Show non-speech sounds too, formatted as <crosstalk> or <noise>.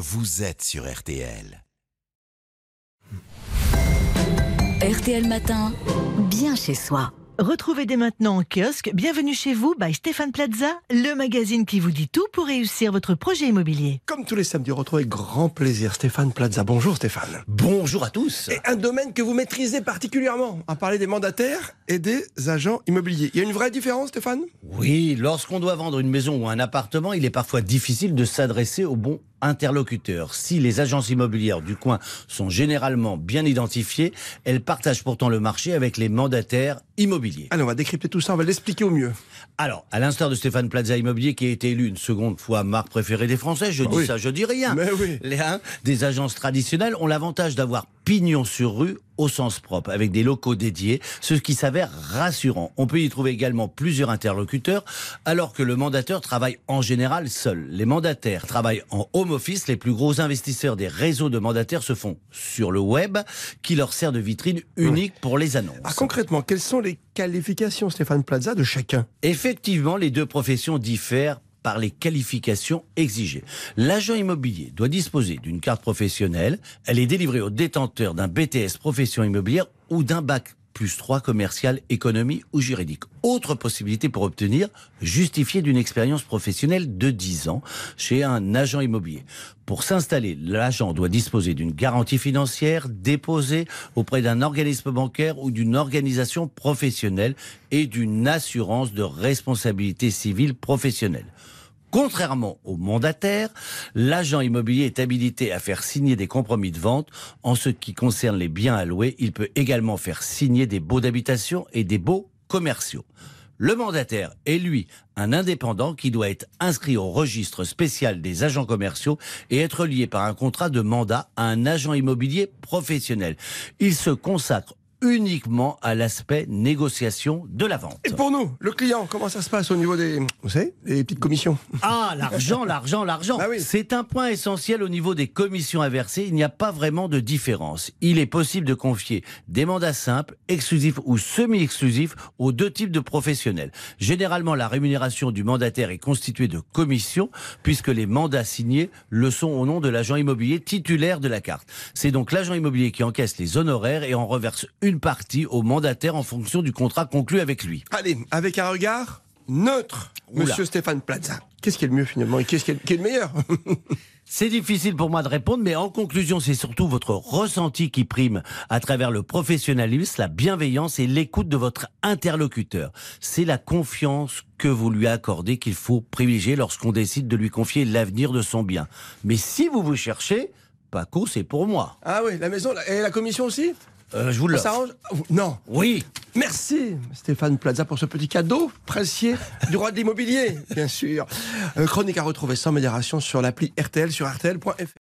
vous êtes sur RTL. RTL Matin, bien chez soi. Retrouvez dès maintenant en kiosque Bienvenue chez vous by Stéphane Plaza, le magazine qui vous dit tout pour réussir votre projet immobilier. Comme tous les samedis, retrouvez avec grand plaisir Stéphane Plaza. Bonjour Stéphane. Bonjour à tous. Et un domaine que vous maîtrisez particulièrement, à parler des mandataires et des agents immobiliers. Il y a une vraie différence Stéphane? Oui, lorsqu'on doit vendre une maison ou un appartement, il est parfois difficile de s'adresser au bon interlocuteur. Si les agences immobilières du coin sont généralement bien identifiées, elles partagent pourtant le marché avec les mandataires immobiliers. Allez, on va décrypter tout ça, on va l'expliquer au mieux. Alors, à l'instar de Stéphane Plaza Immobilier qui a été élu une seconde fois marque préférée des Français, je dis oui. ça, je dis rien. Mais oui. Les hein, des agences traditionnelles ont l'avantage d'avoir pignon sur rue au sens propre, avec des locaux dédiés, ce qui s'avère rassurant. On peut y trouver également plusieurs interlocuteurs, alors que le mandateur travaille en général seul. Les mandataires travaillent en home office, les plus gros investisseurs des réseaux de mandataires se font sur le web, qui leur sert de vitrine unique pour les annonces. Alors concrètement, quelles sont les qualifications Stéphane Plaza de chacun? Effectivement, les deux professions diffèrent par les qualifications exigées. L'agent immobilier doit disposer d'une carte professionnelle. Elle est délivrée au détenteur d'un BTS profession immobilière ou d'un bac plus 3 commercial, économie ou juridique. Autre possibilité pour obtenir, justifier d'une expérience professionnelle de 10 ans chez un agent immobilier. Pour s'installer, l'agent doit disposer d'une garantie financière déposée auprès d'un organisme bancaire ou d'une organisation professionnelle et d'une assurance de responsabilité civile professionnelle. Contrairement au mandataire, l'agent immobilier est habilité à faire signer des compromis de vente. En ce qui concerne les biens à louer, il peut également faire signer des baux d'habitation et des baux commerciaux. Le mandataire est, lui, un indépendant qui doit être inscrit au registre spécial des agents commerciaux et être lié par un contrat de mandat à un agent immobilier professionnel. Il se consacre uniquement à l'aspect négociation de la vente. Et pour nous, le client, comment ça se passe au niveau des, vous savez, des petites commissions? Ah, l'argent, l'argent, l'argent. Bah <laughs> oui. C'est un point essentiel au niveau des commissions à verser. Il n'y a pas vraiment de différence. Il est possible de confier des mandats simples, exclusifs ou semi-exclusifs aux deux types de professionnels. Généralement, la rémunération du mandataire est constituée de commissions puisque les mandats signés le sont au nom de l'agent immobilier titulaire de la carte. C'est donc l'agent immobilier qui encaisse les honoraires et en reverse une partie au mandataire en fonction du contrat conclu avec lui. Allez, avec un regard neutre, Oula. monsieur Stéphane Plaza. Qu'est-ce qui est le mieux finalement et qu'est-ce qui est, qui est le meilleur <laughs> C'est difficile pour moi de répondre, mais en conclusion, c'est surtout votre ressenti qui prime à travers le professionnalisme, la bienveillance et l'écoute de votre interlocuteur. C'est la confiance que vous lui accordez qu'il faut privilégier lorsqu'on décide de lui confier l'avenir de son bien. Mais si vous vous cherchez, Paco, c'est pour moi. Ah oui, la maison, et la commission aussi? Euh, je vous le. Ça s'arrange Non. Oui. Merci Stéphane Plaza pour ce petit cadeau précieux du roi de l'immobilier, bien sûr. Euh, chronique à retrouver sans modération sur l'appli RTL sur rtl.fr.